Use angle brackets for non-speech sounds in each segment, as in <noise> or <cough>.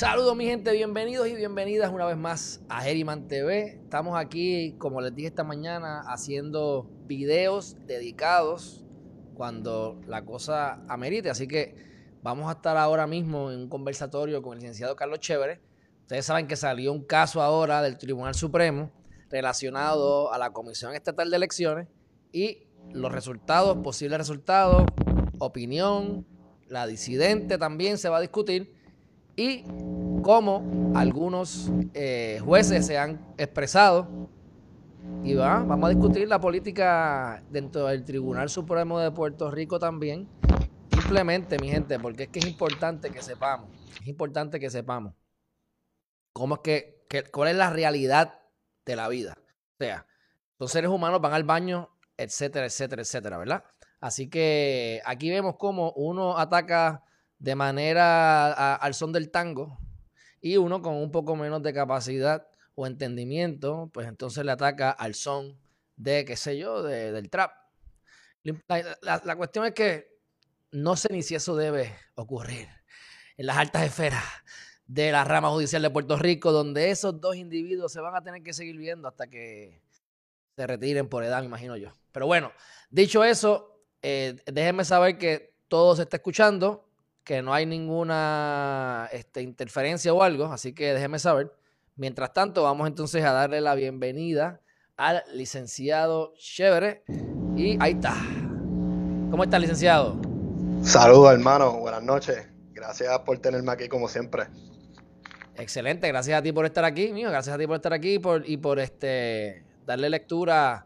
Saludos mi gente, bienvenidos y bienvenidas una vez más a Herriman TV. Estamos aquí, como les dije esta mañana, haciendo videos dedicados cuando la cosa amerite. Así que vamos a estar ahora mismo en un conversatorio con el licenciado Carlos Chévere. Ustedes saben que salió un caso ahora del Tribunal Supremo relacionado a la Comisión Estatal de Elecciones y los resultados, posibles resultados, opinión, la disidente también se va a discutir y cómo algunos eh, jueces se han expresado. Y va, vamos a discutir la política dentro del Tribunal Supremo de Puerto Rico también. Simplemente, mi gente, porque es que es importante que sepamos, es importante que sepamos cómo es que, que cuál es la realidad de la vida. O sea, los seres humanos van al baño, etcétera, etcétera, etcétera, ¿verdad? Así que aquí vemos cómo uno ataca de manera al son del tango y uno con un poco menos de capacidad o entendimiento, pues entonces le ataca al son de, qué sé yo, del trap. La, la, cuestión es que no sé ni si eso debe ocurrir en las altas esferas de la rama judicial de Puerto Rico, donde esos dos individuos se van a tener que seguir viendo hasta que se retiren por edad, me imagino yo. Pero bueno, dicho eso, eh, déjenme saber que todo se está escuchando que no hay ninguna este, interferencia o algo, así que déjeme saber. Mientras tanto, vamos entonces a darle la bienvenida al licenciado Chévere. Y ahí está. ¿Cómo está, licenciado? Saludos, hermano. Buenas noches. Gracias por tenerme aquí como siempre. Excelente, gracias a ti por estar aquí, mío. Gracias a ti por estar aquí y por, y por este darle lectura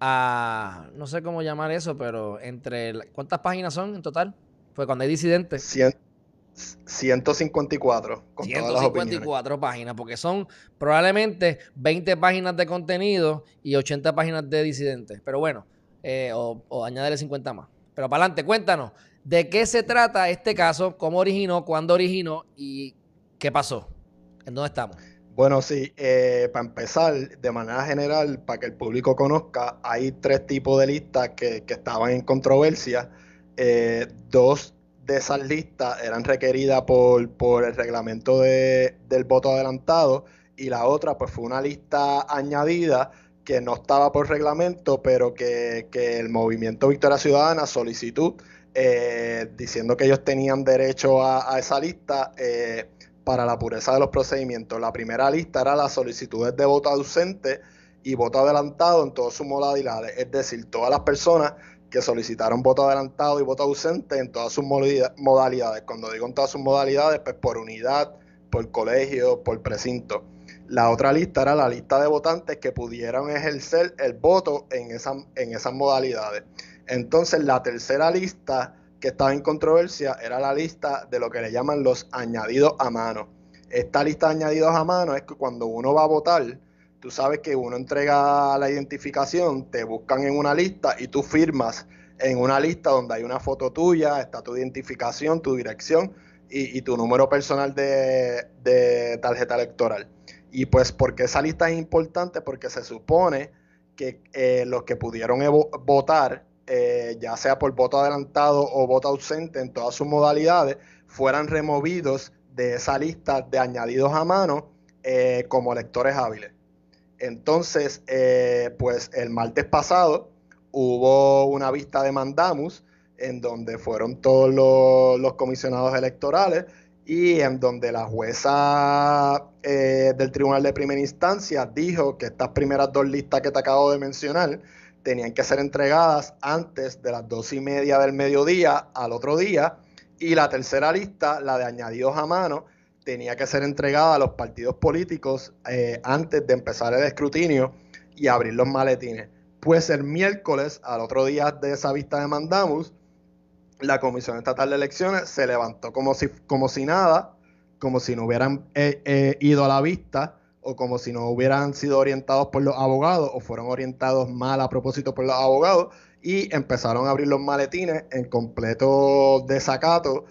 a no sé cómo llamar eso, pero entre ¿cuántas páginas son en total? Fue cuando hay disidentes. 154. Con 154 páginas, porque son probablemente 20 páginas de contenido y 80 páginas de disidentes. Pero bueno, eh, o, o añadirle 50 más. Pero para adelante, cuéntanos, ¿de qué se trata este caso? ¿Cómo originó? ¿Cuándo originó? ¿Y qué pasó? ¿En dónde estamos? Bueno, sí, eh, para empezar, de manera general, para que el público conozca, hay tres tipos de listas que, que estaban en controversia eh, dos de esas listas eran requeridas por, por el reglamento de, del voto adelantado y la otra pues fue una lista añadida que no estaba por reglamento, pero que, el movimiento Victoria Ciudadana solicitó eh, diciendo que ellos tenían derecho a, esa lista eh, para la pureza de los procedimientos. La primera lista era las solicitudes de voto ausente y voto adelantado en todas sus modalidades, es decir, todas las personas que solicitaron voto adelantado y voto ausente en todas sus modalidades. Cuando digo en todas sus modalidades, pues por unidad, por colegio, por precinto. La otra lista era la lista de votantes que pudieran ejercer el voto en, esa, en esas modalidades. Entonces, la tercera lista que estaba en controversia era la lista de lo que le llaman los añadidos a mano. Esta lista de añadidos a mano es que cuando uno va a votar, tú sabes que uno entrega la identificación, te buscan en una lista y tú firmas en una lista donde hay una foto tuya, está tu identificación, tu dirección y, tu número personal de, tarjeta electoral. Y pues porque esa lista es importante porque se supone que eh, los que pudieron votar, eh, ya sea por voto adelantado o voto ausente en todas sus modalidades, fueran removidos de esa lista de añadidos a mano eh, como electores hábiles. Entonces, eh, pues el martes pasado hubo una vista de mandamus en donde fueron todos los, comisionados electorales y en donde la jueza eh, del Tribunal de Primera Instancia dijo que estas primeras dos listas que te acabo de mencionar tenían que ser entregadas antes de las dos y media del mediodía al otro día y la tercera lista, la de añadidos a mano, tenía que ser entregada a los partidos políticos eh, antes de empezar el escrutinio y abrir los maletines. Pues el miércoles, al otro día de esa vista de mandamus, la Comisión Estatal de Elecciones se levantó como si, como si nada, como si no hubieran eh, eh, ido a la vista, o como si no hubieran sido orientados por los abogados o fueron orientados mal a propósito por los abogados y empezaron a abrir los maletines en completo desacato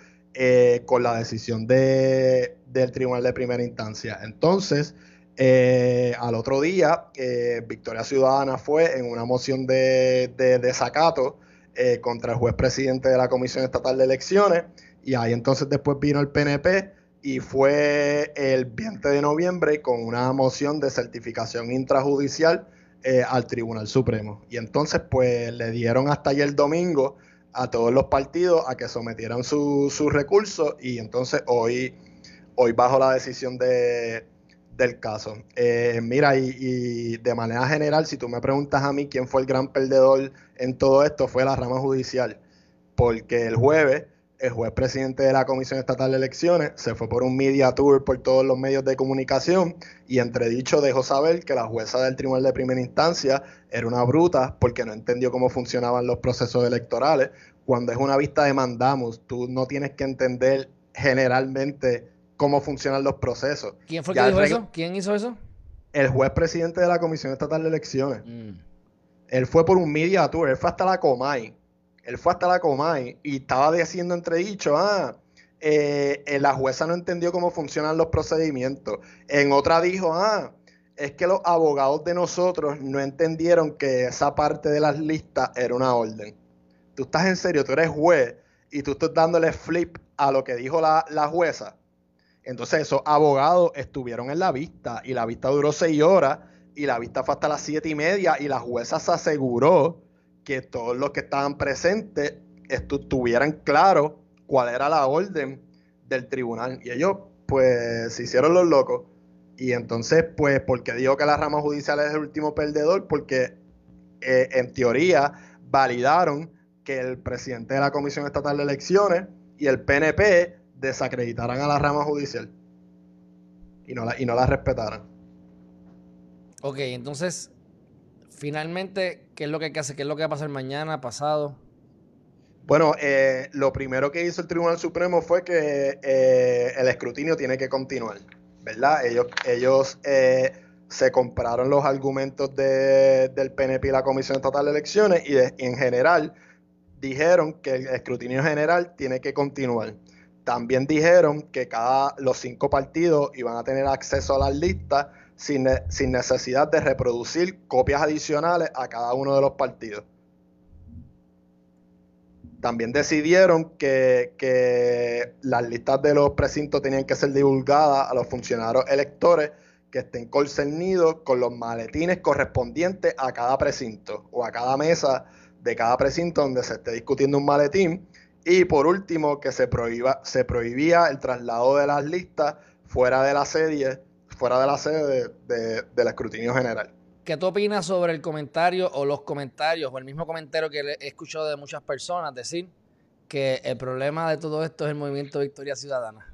con la decisión de, del Tribunal de Primera Instancia. Entonces, eh, al otro día, eh, Victoria Ciudadana fue en una moción de, desacato contra el juez presidente de la Comisión Estatal de Elecciones y ahí entonces después vino el PNP y fue el 20 de noviembre con una moción de certificación intrajudicial eh, al Tribunal Supremo. Y entonces pues le dieron hasta ayer domingo a todos los partidos a que sometieran sus su recursos y entonces hoy, hoy bajo la decisión de, del caso. Eh, mira, y, de manera general, si tú me preguntas a mí quién fue el gran perdedor en todo esto, fue la rama judicial, porque el jueves el juez presidente de la Comisión Estatal de Elecciones se fue por un media tour por todos los medios de comunicación y entredicho dejó saber que la jueza del Tribunal de Primera Instancia era una bruta porque no entendió cómo funcionaban los procesos electorales. Cuando es una vista de mandamus, tú no tienes que entender generalmente cómo funcionan los procesos. ¿Quién fue que dijo eso? ¿Quién hizo eso? El juez presidente de la Comisión Estatal de Elecciones. Mm. Él fue por un media tour, él fue hasta la Comay él fue hasta la Comay y estaba diciendo entredicho, ah, eh, eh, la jueza no entendió cómo funcionan los procedimientos. En otra dijo, ah, es que los abogados de nosotros no entendieron que esa parte de las listas era una orden. Tú estás en serio, tú eres juez y tú estás dándole flip a lo que dijo la, la jueza. Entonces esos abogados estuvieron en la vista y la vista duró seis horas y la vista fue hasta las siete y media y la jueza se aseguró que todos los que estaban presentes tuvieran claro cuál era la orden del tribunal. Y ellos, pues, se hicieron los locos. Y entonces, pues, porque dijo que la rama judicial es el último perdedor? Porque eh, en teoría validaron que el presidente de la Comisión Estatal de Elecciones y el PNP desacreditaran a la rama judicial y no la, y no la respetaran. Ok, entonces finalmente, ¿qué es lo que hay que hacer? ¿Qué es lo que va a pasar mañana, pasado? Bueno, eh, lo primero que hizo el Tribunal Supremo fue que eh, el escrutinio tiene que continuar, ¿verdad? Ellos, ellos eh, se compraron los argumentos del PNP y la Comisión Estatal de Elecciones y, y en general dijeron que el escrutinio general tiene que continuar. También dijeron que cada los cinco partidos iban a tener acceso a las listas sin, necesidad de reproducir copias adicionales a cada uno de los partidos. También decidieron que, las listas de los precintos tenían que ser divulgadas a los funcionarios electores que estén concernidos con los maletines correspondientes a cada precinto o a cada mesa de cada precinto donde se esté discutiendo un maletín. Y por último, que se, prohíba, se prohibía el traslado de las listas fuera de la sede fuera de la sede del escrutinio general. ¿Qué tú opinas sobre el comentario o los comentarios o el mismo comentario que he escuchado de muchas personas decir que el problema de todo esto es el movimiento Victoria Ciudadana?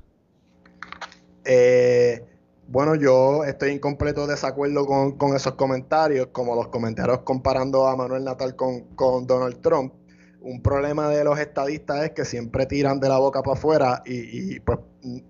Eh, bueno, yo estoy en completo desacuerdo con, esos comentarios, como los comentarios comparando a Manuel Natal con, con Donald Trump un problema de los estadistas es que siempre tiran de la boca para afuera y, pues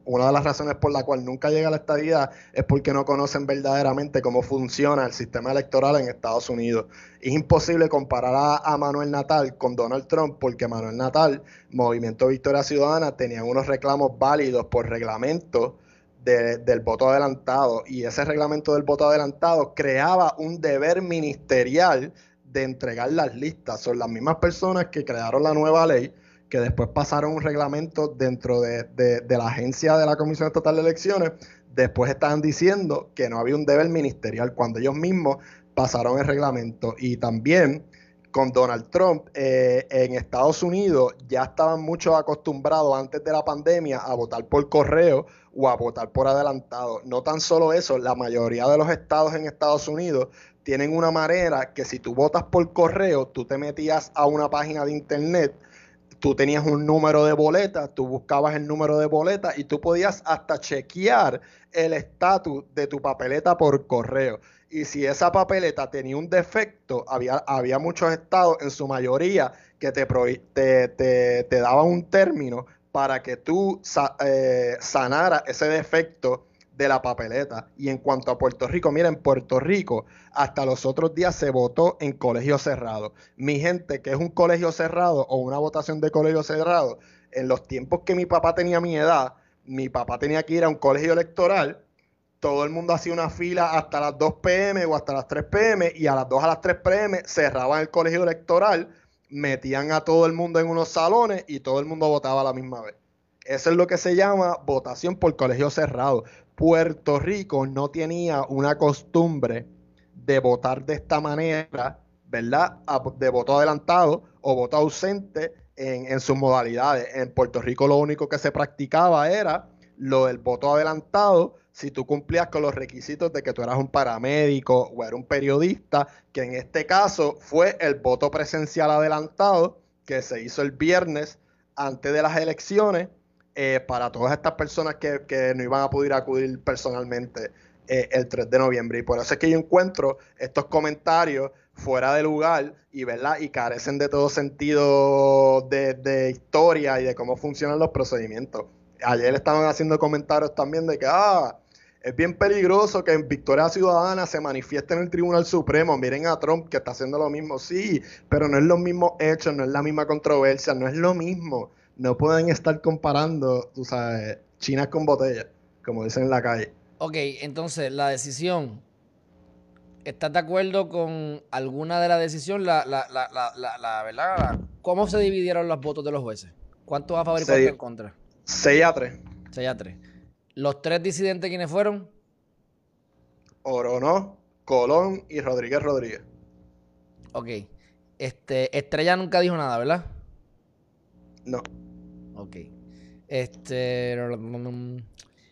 una de las razones por la cual nunca llega la estadidad es porque no conocen verdaderamente cómo funciona el sistema electoral en Estados Unidos. Es imposible comparar a, Manuel Natal con Donald Trump porque Manuel Natal, Movimiento Victoria Ciudadana, tenían unos reclamos válidos por reglamento del voto adelantado y ese reglamento del voto adelantado creaba un deber ministerial de entregar las listas. Son las mismas personas que crearon la nueva ley, que después pasaron un reglamento dentro de, la agencia de la Comisión Estatal de Elecciones, después estaban diciendo que no había un deber ministerial cuando ellos mismos pasaron el reglamento. Y también con Donald Trump eh, en Estados Unidos ya estaban muchos acostumbrados antes de la pandemia a votar por correo o a votar por adelantado. No tan solo eso, la mayoría de los estados en Estados Unidos tienen una manera que si tú votas por correo, tú te metías a una página de internet, tú tenías un número de boleta, tú buscabas el número de boleta y tú podías hasta chequear el estatus de tu papeleta por correo. Y si esa papeleta tenía un defecto, había, había muchos estados, en su mayoría, que te, te, te, daban un término para que tú eh, sanaras ese defecto de la papeleta. Y en cuanto a Puerto Rico, miren, en Puerto Rico hasta los otros días se votó en colegio cerrado. Mi gente, que es un colegio cerrado o una votación de colegio cerrado, en los tiempos que mi papá tenía mi edad, mi papá tenía que ir a un colegio electoral, todo el mundo hacía una fila hasta las 2 pm o hasta las 3 pm y a las 2 a las 3 pm cerraban el colegio electoral, metían a todo el mundo en unos salones y todo el mundo votaba a la misma vez. Eso es lo que se llama votación por colegio cerrado. Puerto Rico no tenía una costumbre de votar de esta manera, ¿verdad? De voto adelantado o voto ausente en, sus modalidades. En Puerto Rico lo único que se practicaba era lo del voto adelantado si tú cumplías con los requisitos de que tú eras un paramédico o eras un periodista, que en este caso fue el voto presencial adelantado que se hizo el viernes antes de las elecciones eh, para todas estas personas que, no iban a poder acudir personalmente eh, el 3 de noviembre. Y por eso es que yo encuentro estos comentarios fuera de lugar y, ¿verdad? y carecen de todo sentido de, historia y de cómo funcionan los procedimientos. Ayer estaban haciendo comentarios también de que, ah, es bien peligroso que en Victoria Ciudadana se manifieste en el Tribunal Supremo. Miren a Trump que está haciendo lo mismo. Sí, pero no es lo mismo hecho, no es la misma controversia, no es lo mismo. No pueden estar comparando, tú sabes, chinas con botellas, como dicen en la calle. Ok, entonces la decisión ¿Estás de acuerdo con alguna de las decisiones? La, la, la, la, ¿verdad? ¿Cómo se dividieron los votos de los jueces? ¿Cuántos a favor y cuántos en contra? 6 a 3. 6 a 3. ¿Los tres disidentes quiénes fueron? Orono, Colón y Rodríguez Rodríguez. Ok. Este, Estrella nunca dijo nada, ¿verdad? No. Ok. Este.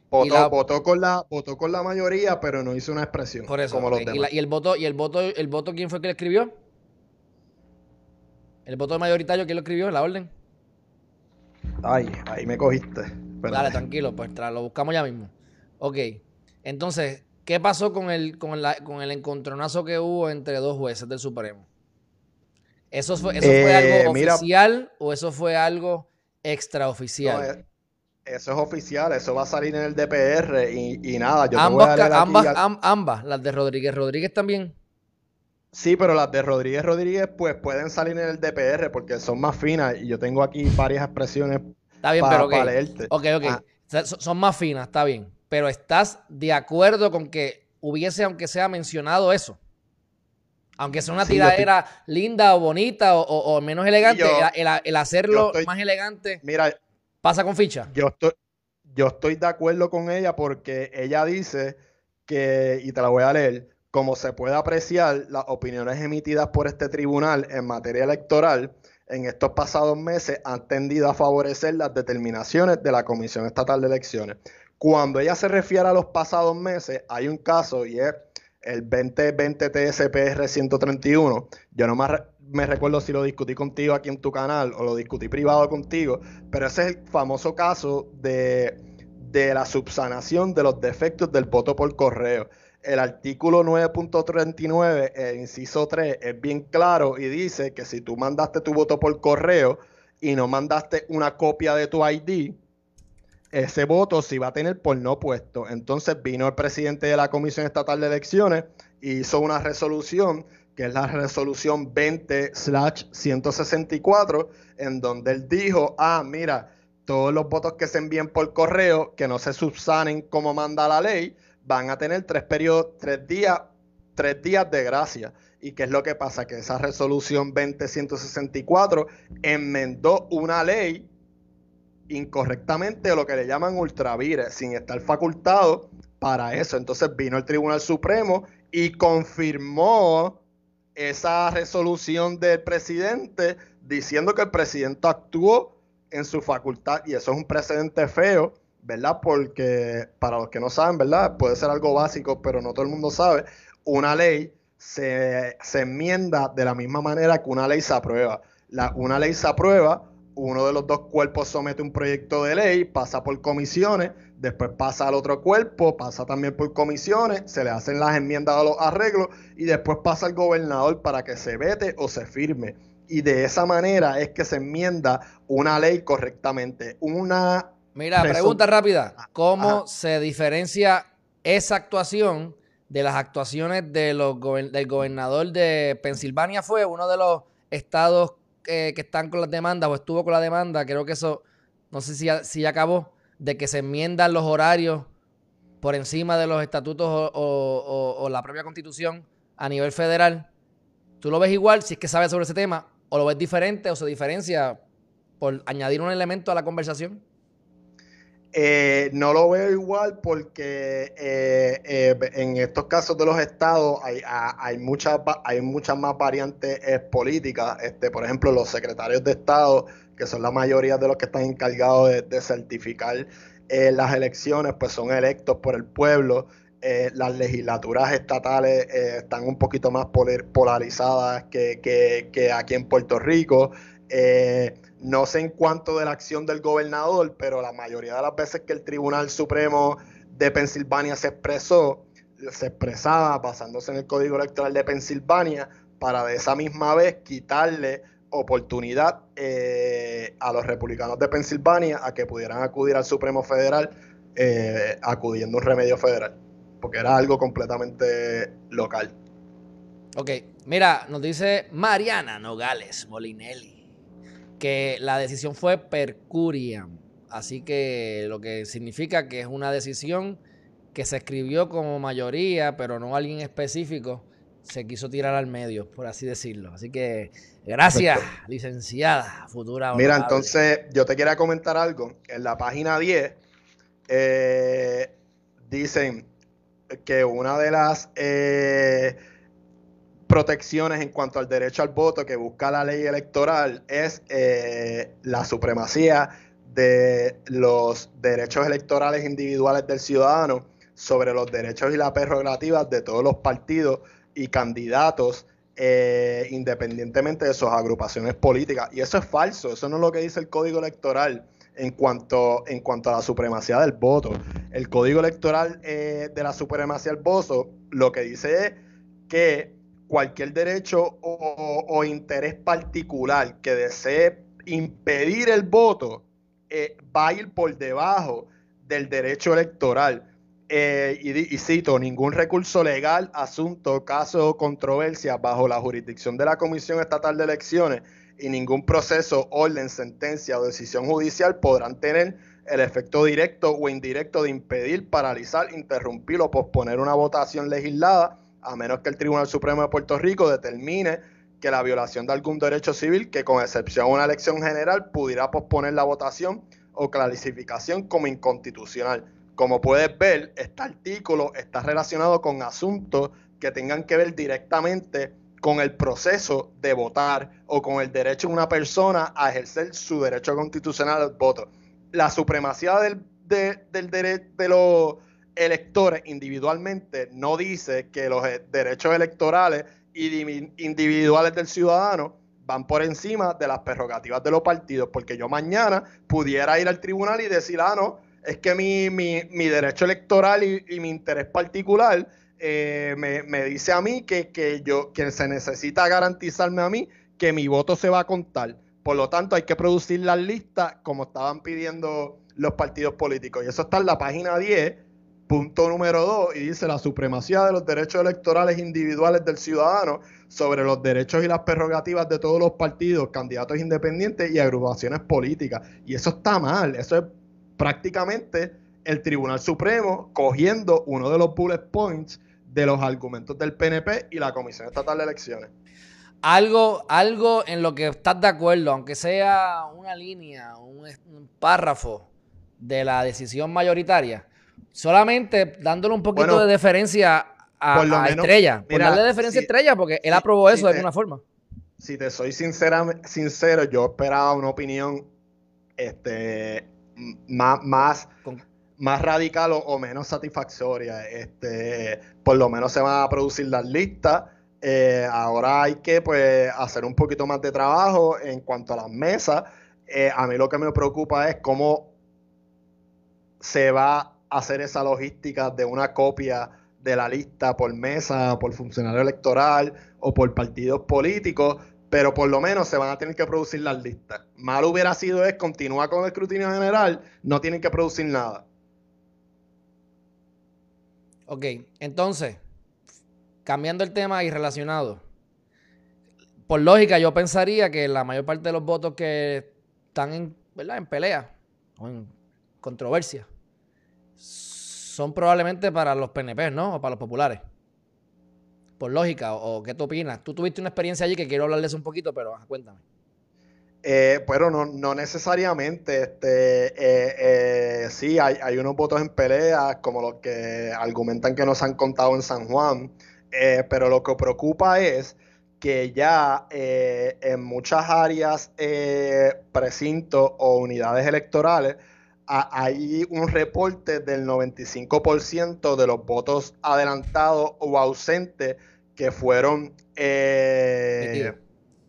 Votó, con la, votó con la mayoría, pero no hizo una expresión. Por eso. Como los demás. ¿Y, el voto, y el voto, el voto, quién fue que le escribió? ¿El voto mayoritario quién lo escribió? ¿La orden? Ay, ahí me cogiste. Dale, tranquilo, pues lo buscamos ya mismo. Ok. Entonces, ¿qué pasó con el, con, con el encontronazo que hubo entre dos jueces del Supremo? ¿Eso fue, eso fue algo eh, oficial o eso fue algo extraoficial? No, eh, eso es oficial, eso va a salir en el DPR y, nada, yo ambas, ambas, ambas, las de Rodríguez Rodríguez también. Sí, pero las de Rodríguez Rodríguez pues pueden salir en el DPR porque son más finas y yo tengo aquí varias expresiones está bien, pero okay. leerte. Ok, ok. Ah. Son más finas, está bien. Pero ¿estás de acuerdo con que hubiese, aunque sea mencionado eso? Aunque sea una tiradera linda o bonita o, menos elegante, el, hacerlo más elegante. Mira, ¿Pasa con ficha? Yo estoy, yo estoy de acuerdo con ella porque ella dice que, y te la voy a leer, como se puede apreciar, las opiniones emitidas por este tribunal en materia electoral en estos pasados meses han tendido a favorecer las determinaciones de la Comisión Estatal de Elecciones. Cuando ella se refiere a los pasados meses, hay un caso y es el 2020 TSPR 131. Yo no me recuerdo si lo discutí contigo aquí en tu canal o lo discutí privado contigo, pero ese es el famoso caso de, la subsanación de los defectos del voto por correo. El artículo 9.39, el inciso 3, es bien claro y dice que si tú mandaste tu voto por correo y no mandaste una copia de tu ID, ese voto se va a tener por no puesto. Entonces vino el presidente de la Comisión Estatal de Elecciones y hizo una resolución que es la resolución 20-164, en donde él dijo, ah, mira, todos los votos que se envíen por correo, que no se subsanen como manda la ley, van a tener tres periodos, tres días, tres días de gracia. ¿Y qué es lo que pasa? Que esa resolución 20-164 enmendó una ley incorrectamente lo que le llaman ultravires, sin estar facultado para eso. Entonces vino el Tribunal Supremo y confirmó esa resolución del presidente diciendo que el presidente actuó en su facultad y eso es un precedente feo, ¿verdad? Porque para los que no saben, ¿verdad? Puede ser algo básico, pero no todo el mundo sabe. Una ley se, enmienda de la misma manera que una ley se aprueba. La, una ley se aprueba, uno de los dos cuerpos somete un proyecto de ley, pasa por comisiones, después pasa al otro cuerpo, pasa también por comisiones, se le hacen las enmiendas a los arreglos y después pasa al gobernador para que se vete o se firme. Y de esa manera es que se enmienda una ley correctamente. Una Mira, pregunta rápida. ¿Cómo se diferencia esa actuación de las actuaciones de los del gobernador de Pensilvania fue uno de los estados que están con las demandas o estuvo con la demanda, creo que eso, no sé si si ya acabó, de que se enmiendan los horarios por encima de los estatutos o, la propia constitución a nivel federal, ¿tú lo ves igual si es que sabes sobre ese tema o lo ves diferente o se diferencia por añadir un elemento a la conversación? Eh, no lo veo igual porque eh, eh, en estos casos de los estados hay, muchas, hay más variantes políticas. Este, por ejemplo, los secretarios de estado, que son la mayoría de los que están encargados de, certificar eh, las elecciones pues son electos por el pueblo. Las legislaturas estatales están un poquito más polarizadas que, aquí en Puerto Rico. No sé en cuanto de la acción del gobernador, pero la mayoría de las veces que el Tribunal Supremo de Pensilvania se expresó, se expresaba basándose en el Código Electoral de Pensilvania para de esa misma vez quitarle oportunidad eh, a los republicanos de Pensilvania a que pudieran acudir al Supremo Federal eh, acudiendo a un remedio federal, porque era algo completamente local. Ok, mira, nos dice Mariana Nogales Molinelli que la decisión fue per curiam, así que lo que significa que es una decisión que se escribió como mayoría, pero no alguien específico se quiso tirar al medio, por así decirlo. Así que gracias, licenciada, futura. Mira, entonces yo te quería comentar algo. En la página 10 eh, dicen que una de las eh, protecciones en cuanto al derecho al voto que busca la ley electoral es eh, la supremacía de los derechos electorales individuales del ciudadano sobre los derechos y las prerrogativas de todos los partidos y candidatos eh, independientemente de sus agrupaciones políticas. Y eso es falso, eso no es lo que dice el código electoral en cuanto, en cuanto a la supremacía del voto. El código electoral eh, de la supremacía del voto lo que dice es que cualquier derecho o, interés particular que desee impedir el voto eh, va a ir por debajo del derecho electoral. Eh, y, cito, ningún recurso legal, asunto, caso o controversia bajo la jurisdicción de la Comisión Estatal de Elecciones y ningún proceso, orden, sentencia o decisión judicial podrán tener el efecto directo o indirecto de impedir, paralizar, interrumpir o posponer una votación legislada, a menos que el Tribunal Supremo de Puerto Rico determine que la violación de algún derecho civil, que con excepción a una elección general, pudiera posponer la votación o clasificación como inconstitucional como puedes ver, este artículo está relacionado con asuntos que tengan que ver directamente con el proceso de votar o con el derecho de una persona a ejercer su derecho constitucional al voto. La supremacía del, del derecho de los electores individualmente no dice que los e, derechos electorales individuales del ciudadano van por encima de las prerrogativas de los partidos, porque yo mañana pudiera ir al tribunal y decir, ah, no, es que mi, mi, mi derecho electoral y, mi interés particular eh, me, dice a mí que, que, yo, que se necesita garantizarme a mí que mi voto se va a contar. Por lo tanto, hay que producir las listas como estaban pidiendo los partidos políticos. Y eso está en la página 10, punto número 2, y dice la supremacía de los derechos electorales individuales del ciudadano sobre los derechos y las prerrogativas de todos los partidos, candidatos independientes y agrupaciones políticas. Y eso está mal, eso es prácticamente el Tribunal Supremo cogiendo uno de los bullet points de los argumentos del PNP y la Comisión Estatal de Elecciones. Algo, algo en lo que estás de acuerdo, aunque sea una línea, un, párrafo de la decisión mayoritaria, solamente dándole un poquito de deferencia a, Estrella. por darle deferencia a Estrella, porque él aprobó eso de alguna forma. Si te soy sincera, sincero, yo esperaba una opinión este, más, más, más radical o, menos satisfactoria. Este, por lo menos se van a producir las listas. Eh, ahora hay que pues, hacer un poquito más de trabajo en cuanto a las mesas. Eh, a mí lo que me preocupa es cómo se va hacer esa logística de una copia de la lista por mesa, por funcionario electoral o por partidos políticos, pero por lo menos se van a tener que producir las listas. Mal hubiera sido es continuar con el escrutinio general, no tienen que producir nada. Ok, entonces, cambiando el tema y relacionado, por lógica yo pensaría que la mayor parte de los votos que están en, ¿verdad? en pelea o en controversia son probablemente para los PNP, ¿no? O para los populares. Por lógica, o, qué tú opinas. Tú tuviste una experiencia allí que quiero hablarles un poquito, pero cuéntame. Eh, pero no, no necesariamente. Este, eh, eh, sí, hay, hay, unos votos en pelea, como los que argumentan que nos han contado en San Juan. Eh, pero lo que preocupa es que ya en muchas áreas, precintos o unidades electorales, hay un reporte del 95% de los votos adelantados o ausentes que fueron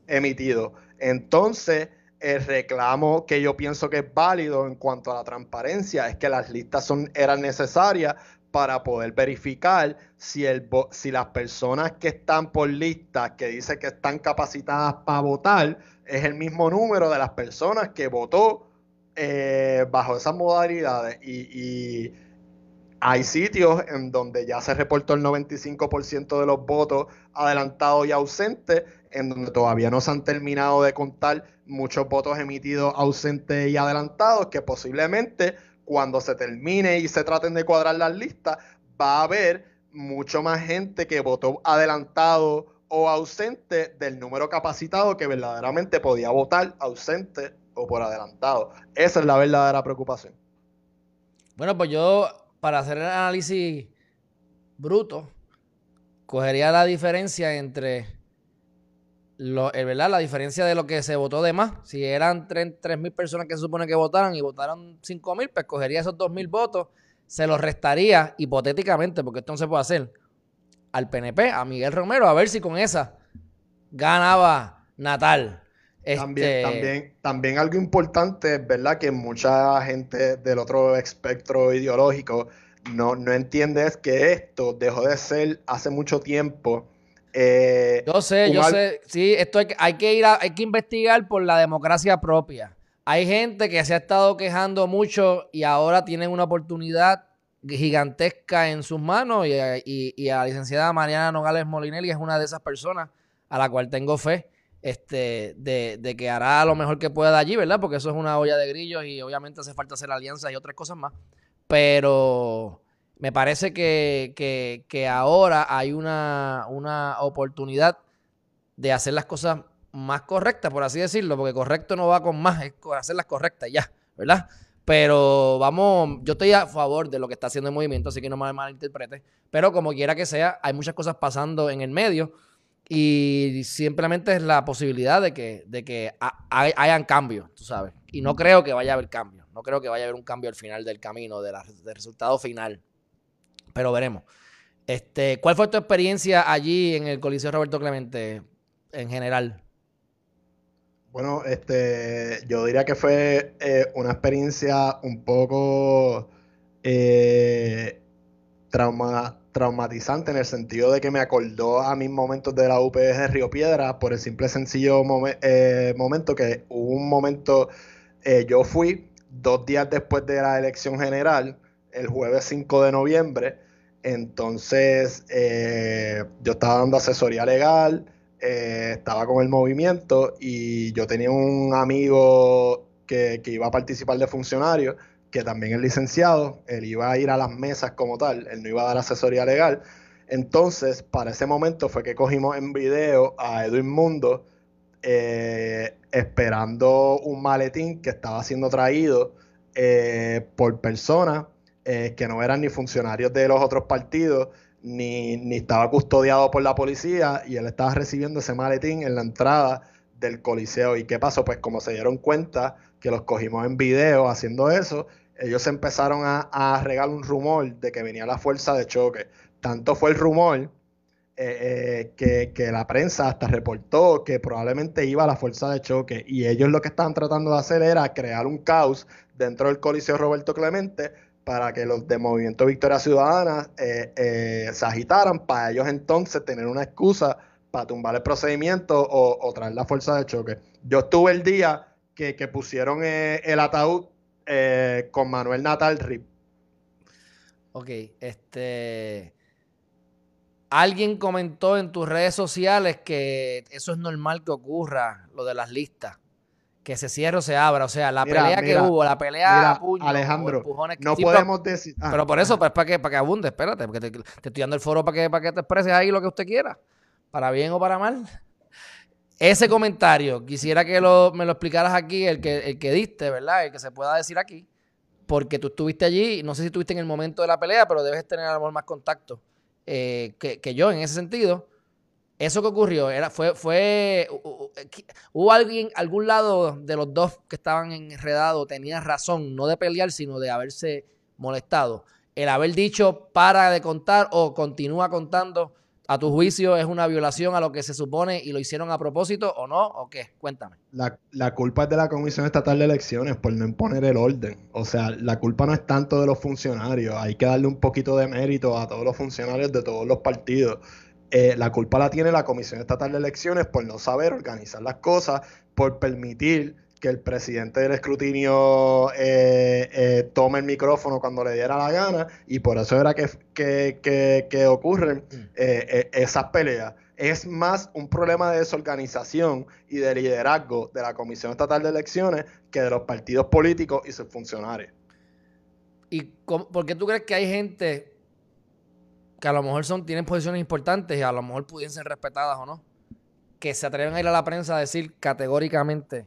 emitidos. Entonces, el reclamo que yo pienso que es válido en cuanto a la transparencia es que las listas son, eran necesarias para poder verificar si, el, si las personas que están por lista, que dicen que están capacitadas para votar, es el mismo número de las personas que votó eh, bajo esas modalidades. Y, y, hay sitios en donde ya se reportó el 95% de los votos adelantados y ausentes en donde todavía no se han terminado de contar muchos votos emitidos ausentes y adelantados, que posiblemente cuando se termine y se traten de cuadrar las listas, va a haber mucho más gente que votó adelantado o ausente del número capacitado que verdaderamente podía votar ausente o por adelantado. Esa es la verdadera preocupación. Bueno, pues yo, para hacer el análisis bruto, cogería la diferencia entre lo, eh, ¿verdad? la diferencia de lo que se votó de más. Si eran 3.000 personas que se supone que votaran y votaron 5.000, pues cogería esos 2.000 votos, se los restaría hipotéticamente, porque esto no se puede hacer, al PNP, a Miguel Romero, a ver si con esa ganaba Natal. También, este, también, también algo importante, ¿verdad? Que mucha gente del otro espectro ideológico no, no entiende es que esto dejó de ser hace mucho tiempo eh, yo sé, yo sé. Sí, esto hay, que ir hay que investigar por la democracia propia. Hay gente que se ha estado quejando mucho y ahora tienen una oportunidad gigantesca en sus manos y, a la licenciada Mariana Nogales Molinelli es una de esas personas a la cual tengo fe este, de, que hará lo mejor que pueda allí, ¿verdad? Porque eso es una olla de grillos y obviamente hace falta hacer alianzas y otras cosas más. Pero me parece que, ahora hay una, oportunidad de hacer las cosas más correctas, por así decirlo, porque correcto no va con más, es hacerlas correctas ya, ¿verdad? Pero vamos, yo estoy a favor de lo que está haciendo el movimiento, así que no me malinterprete. Pero como quiera que sea, hay muchas cosas pasando en el medio y simplemente es la posibilidad de que, de que hayan cambios, tú sabes. Y no creo que vaya a haber cambios. No creo que vaya a haber un cambio al final del camino, del resultado final pero veremos. Este, ¿Cuál fue tu experiencia allí en el Coliseo Roberto Clemente en general? Bueno, este, yo diría que fue eh, una experiencia un poco eh, traumatizante en el sentido de que me acordó a mis momentos de la UPS de Río Piedra por el simple sencillo eh, momento que hubo un momento, yo fui dos días después de la elección general, el jueves 5 de noviembre, entonces, eh, yo estaba dando asesoría legal, eh, estaba con el movimiento y yo tenía un amigo que, iba a participar de funcionario, que también es licenciado, él iba a ir a las mesas como tal, él no iba a dar asesoría legal. Entonces, para ese momento fue que cogimos en video a Edwin Mundo eh, esperando un maletín que estaba siendo traído por personas eh, que no eran ni funcionarios de los otros partidos, ni, ni estaba custodiado por la policía, y él estaba recibiendo ese maletín en la entrada del coliseo. ¿Y qué pasó? Pues como se dieron cuenta que los cogimos en video haciendo eso, ellos empezaron a, a un rumor de que venía la fuerza de choque. Tanto fue el rumor eh, eh, que, que, la prensa hasta reportó que probablemente iba la fuerza de choque y ellos lo que estaban tratando de hacer era crear un caos dentro del Coliseo Roberto Clemente para que los de Movimiento Victoria Ciudadana eh, se agitaran, para ellos entonces tener una excusa para tumbar el procedimiento o, traer la fuerza de choque. Yo estuve el día que, pusieron eh, el ataúd con Manuel Natal Rip. Ok, este. Alguien comentó en tus redes sociales que eso es normal que ocurra, lo de las listas. Que se cierre o se abra. O sea, la pelea que hubo, la pelea puño, Alejandro, no podemos decir. Ah, pero por eso, pues para que, para que abunde, espérate, porque te, estoy dando el foro para que, para que te expreses ahí lo que usted quiera. Para bien o para mal. Ese comentario, quisiera que me lo explicaras aquí, el que, el que diste, ¿verdad? El que se pueda decir aquí. Porque tú estuviste allí, no sé si estuviste en el momento de la pelea, pero debes tener a más contacto eh, que, yo en ese sentido. Eso que ocurrió, era, fue, fue, hubo alguien, algún lado de los dos que estaban enredados tenía razón, no de pelear, sino de haberse molestado. El haber dicho para de contar o continúa contando, a tu juicio, es una violación a lo que se supone y lo hicieron a propósito o no, o qué? Cuéntame. La, la, culpa es de la Comisión Estatal de Elecciones por no imponer el orden. O sea, la culpa no es tanto de los funcionarios, hay que darle un poquito de mérito a todos los funcionarios de todos los partidos. Eh, la culpa la tiene la Comisión Estatal de Elecciones por no saber organizar las cosas, por permitir que el presidente del escrutinio eh, eh, tome el micrófono cuando le diera la gana y por eso era que, que, ocurren mm. esas peleas. Es más un problema de desorganización y de liderazgo de la Comisión Estatal de Elecciones que de los partidos políticos y sus funcionarios. ¿Y por qué tú crees que hay gente que a lo mejor son, tienen posiciones importantes y a lo mejor pudiesen ser respetadas o no, que se atreven a ir a la prensa a decir categóricamente,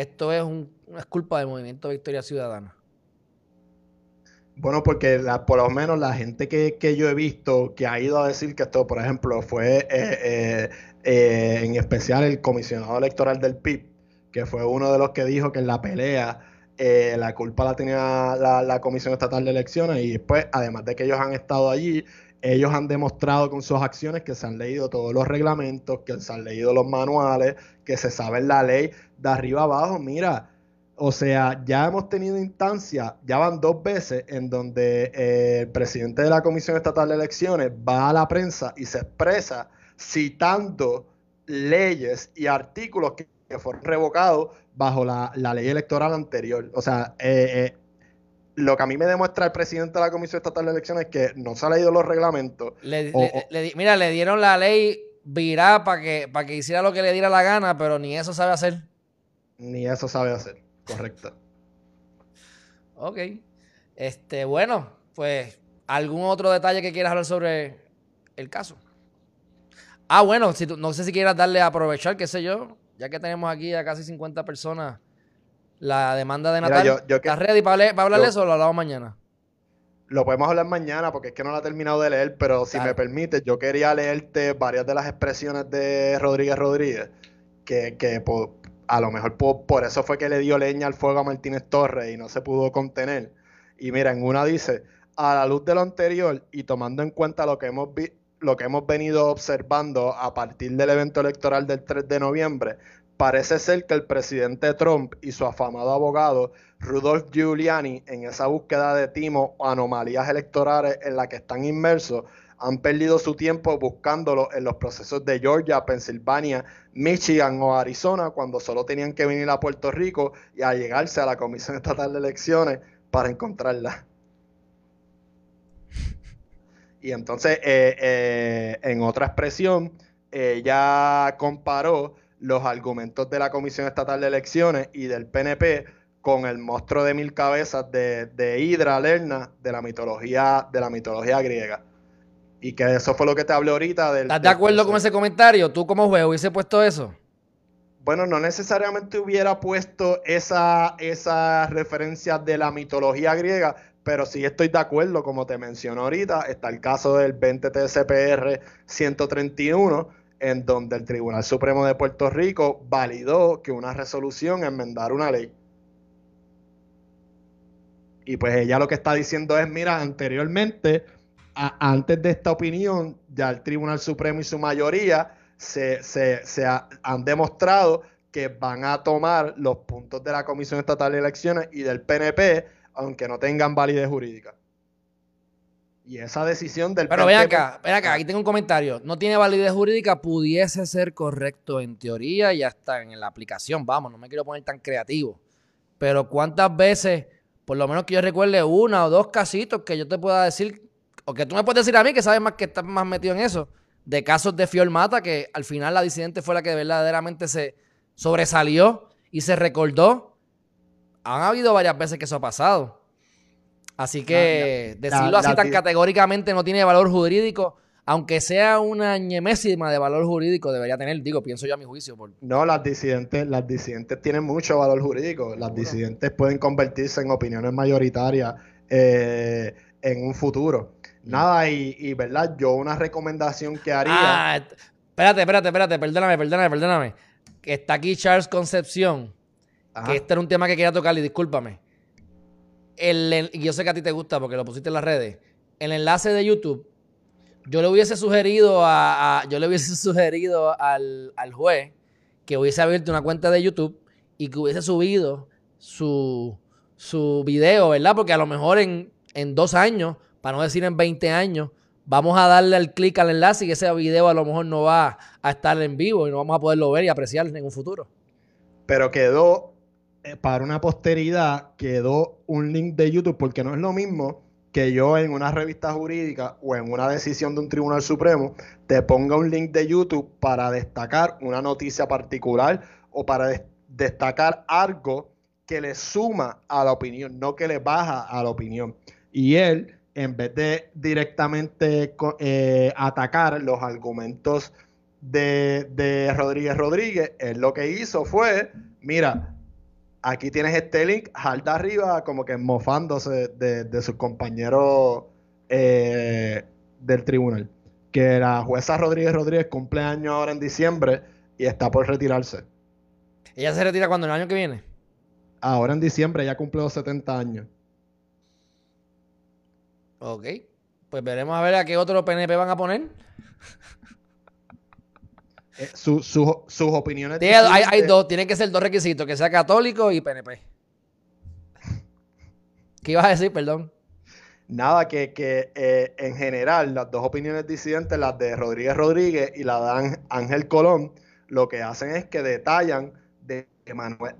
esto es, un, culpa del movimiento Victoria Ciudadana? Bueno, porque la, por lo menos la gente que, yo he visto que ha ido a decir que esto, por ejemplo, fue eh, eh, eh, en especial el comisionado electoral del PIB, que fue uno de los que dijo que en la pelea la culpa la tenía la, Comisión Estatal de Elecciones y después, además de que ellos han estado allí, ellos han demostrado con sus acciones que se han leído todos los reglamentos, que se han leído los manuales, que se sabe la ley de arriba abajo. Mira, o sea, ya hemos tenido instancias, ya van dos veces en donde eh, el presidente de la Comisión Estatal de Elecciones va a la prensa y se expresa citando leyes y artículos que fueron revocados bajo la, ley electoral anterior. O sea, eh, eh, lo que a mí me demuestra el presidente de la Comisión Estatal de Elecciones es que no se ha leído los reglamentos. mira, le dieron la ley virá para que, para que hiciera lo que le diera la gana, pero ni eso sabe hacer. Ni eso sabe hacer, correcto. ok. Este, bueno, pues, ¿algún otro detalle que quieras hablar sobre el caso? Ah, bueno, si no sé si quieras darle a aprovechar, qué sé yo, ya que tenemos aquí a casi 50 personas, la demanda de Natal, ¿estás ready para, hablar de eso o lo hablamos mañana? Lo podemos hablar mañana porque es que no lo he terminado de leer, pero si me permite, yo quería leerte varias de las expresiones de Rodríguez Rodríguez, que, que a lo mejor por, eso fue que le dio leña al fuego a Martínez Torres y no se pudo contener. Y mira, en una dice, a la luz de lo anterior y tomando en cuenta lo que hemos visto, lo que hemos venido observando a partir del evento electoral del 3 de noviembre, parece ser que el presidente Trump y su afamado abogado Rudolph Giuliani, en esa búsqueda de timo o anomalías electorales en la que están inmersos, han perdido su tiempo buscándolo en los procesos de Georgia, Pensilvania, Michigan o Arizona, cuando solo tenían que venir a Puerto Rico y a llegarse a la Comisión Estatal de Elecciones para encontrarla. Y entonces, eh, eh, en otra expresión, ella comparó los argumentos de la Comisión Estatal de Elecciones y del PNP con el monstruo de mil cabezas de, de Hidra Lerna de la mitología de la mitología griega. Y que eso fue lo que te hablé ahorita del. ¿Estás de acuerdo con ese comentario? ¿Tú como juez hubiese puesto eso? Bueno, no necesariamente hubiera puesto esa, esa referencia de la mitología griega, pero sí estoy de acuerdo, como te menciono ahorita, está el caso del 20 TCPR 131, en donde el Tribunal Supremo de Puerto Rico validó que una resolución enmendara una ley. Y pues ella lo que está diciendo es, mira, anteriormente, antes de esta opinión, ya el Tribunal Supremo y su mayoría se, se han demostrado que van a tomar los puntos de la Comisión Estatal de Elecciones y del PNP aunque no tengan validez jurídica. Y esa decisión del... Pero ven acá, ven acá, aquí tengo un comentario. No tiene validez jurídica, pudiese ser correcto en teoría y hasta en la aplicación. Vamos, no me quiero poner tan creativo. Pero ¿cuántas veces por lo menos que yo recuerde una o dos casitos que yo te pueda decir, o que tú me puedes decir a mí que sabes más que estás más metido en eso, de casos de Fior Mata, que al final la disidente fue la que verdaderamente se sobresalió y se recordó. Han habido varias veces que eso ha pasado. Así que decirlo así tan categóricamente no tiene valor jurídico aunque sea una ñemésima de valor jurídico, debería tener, digo, pienso yo a mi juicio. No, las disidentes, las disidentes tienen mucho valor jurídico. Las disidentes pueden convertirse en opiniones mayoritarias eh, en un futuro. Mm. Nada, y, verdad, yo una recomendación que haría. Ah, espérate, espérate, espérate, perdóname, perdóname, perdóname. Que está aquí Charles Concepción. Que este era un tema que quería tocar y discúlpame. El, yo sé que a ti te gusta porque lo pusiste en las redes. El enlace de YouTube yo le hubiese sugerido a, yo le hubiese <laughs> sugerido al, juez que hubiese abierto una cuenta de YouTube y que hubiese subido su, su video, ¿verdad? Porque a lo mejor en, dos años, para no decir en 20 años, vamos a darle al clic al enlace y ese video a lo mejor no va a estar en vivo y no vamos a poderlo ver y apreciar en un futuro. Pero quedó, para una posteridad, quedó un link de YouTube porque no es lo mismo que yo en una revista jurídica o en una decisión de un tribunal supremo te ponga un link de YouTube para destacar una noticia particular o para destacar algo que le suma a la opinión, no que le baja a la opinión. Y él, en vez de directamente eh, atacar los argumentos de, de Rodríguez Rodríguez, él lo que hizo fue, mira, Aquí tienes este link, jalda arriba, como que mofándose de, sus compañeros eh, del tribunal. Que la jueza Rodríguez Rodríguez cumple año ahora en diciembre y está por retirarse. ¿Ella se retira cuando el año que viene? Ahora en diciembre ya cumple los 70 años. Ok. Pues veremos a ver a qué otro PNP van a poner. <laughs> Eh, sus opiniones. hay, dos, tienen que ser dos requisitos, que sea católico y PNP. ¿Qué ibas a decir, perdón? Nada, que, eh, en general las dos opiniones disidentes, las de Rodríguez Rodríguez y la de Ángel Colón, lo que hacen es que detallan de,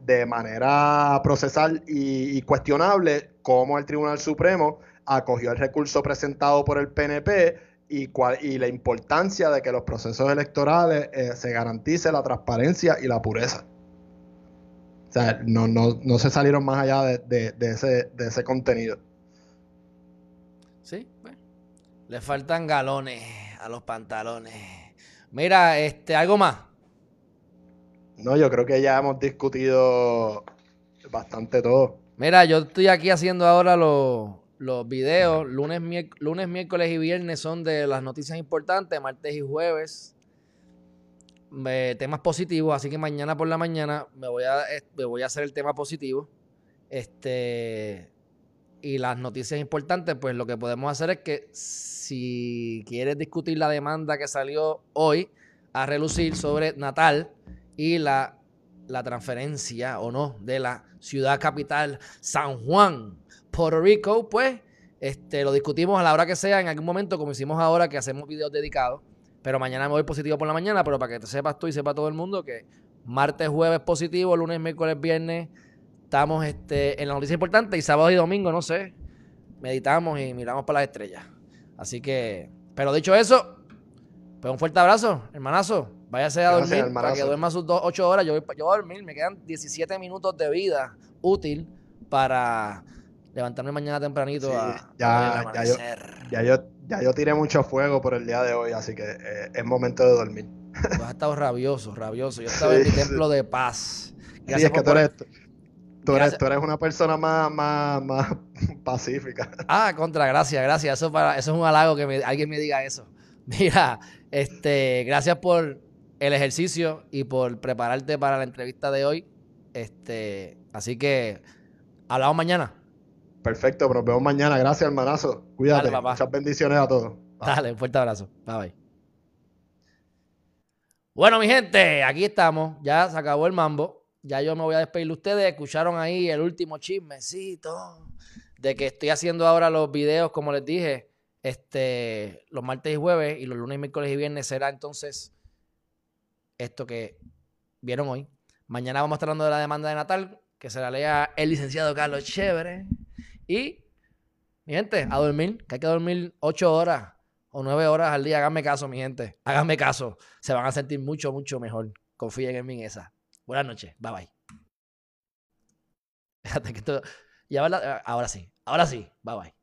de manera procesal y, y cuestionable cómo el Tribunal Supremo acogió el recurso presentado por el PNP y, la importancia de que los procesos electorales eh, se garantice la transparencia y la pureza. O sea, no, no, se salieron más allá de, ese, de ese contenido. Sí, bueno. Le faltan galones a los pantalones. Mira, este, algo más. No, yo creo que ya hemos discutido bastante todo. Mira, yo estoy aquí haciendo ahora los los videos, lunes, lunes, miércoles y viernes son de las noticias importantes, martes y jueves temas positivos, así que mañana por la mañana me voy a, me voy a hacer el tema positivo. Este y las noticias importantes, pues lo que podemos hacer es que si quieres discutir la demanda que salió hoy a relucir sobre Natal y la, la transferencia o no de la ciudad capital San Juan Puerto Rico, pues este, lo discutimos a la hora que sea, en algún momento, como hicimos ahora, que hacemos videos dedicados. Pero mañana me voy positivo por la mañana, pero para que te sepas tú y sepa todo el mundo que martes, jueves positivo, lunes, miércoles, viernes estamos este, en la noticia importante y sábado y domingo, no sé, meditamos y miramos para las estrellas. Así que, pero dicho eso, pues un fuerte abrazo, hermanazo. Váyase a dormir para que duerma sus dos, ocho horas. Yo yo voy a dormir, me quedan 17 minutos de vida útil para levantarme mañana tempranito a, ya, ya, yo, ya, yo, ya yo tiré mucho fuego por el día de hoy, así que eh, es momento de dormir. Tú has estado rabioso, rabioso. Yo <laughs> estaba en mi templo de paz. Gracias sí, es que tú eres, tú, eres, tú eres, una persona más, más, más <laughs> pacífica. Ah, contra, gracias, gracias. Eso, para, eso es un halago que alguien me diga eso. <laughs> Mira, este, gracias por el ejercicio y por prepararte para la entrevista de hoy. Este, así que hablamos mañana. Perfecto, nos vemos mañana. Gracias, hermanazo. Cuídate. Muchas bendiciones a todos. Dale, un fuerte abrazo. Bye bye. Bueno, mi gente, aquí estamos. Ya se acabó el mambo. Ya yo me voy a despedir de ustedes. Escucharon ahí el último chismecito de que estoy haciendo ahora los videos, como les dije, este, los martes y jueves y los lunes, miércoles y viernes será entonces esto que vieron hoy. Mañana vamos a estar hablando de la demanda de Natal, que se la lea el licenciado Carlos Chévere. Y, mi gente, a dormir, que hay que dormir ocho horas o nueve horas al día. Háganme caso, mi gente. Háganme caso. Se van a sentir mucho, mucho mejor. Confíen en mí en esa. Buenas noches. Bye bye. <laughs> Fíjate que esto. Ahora sí. Ahora sí. Bye bye.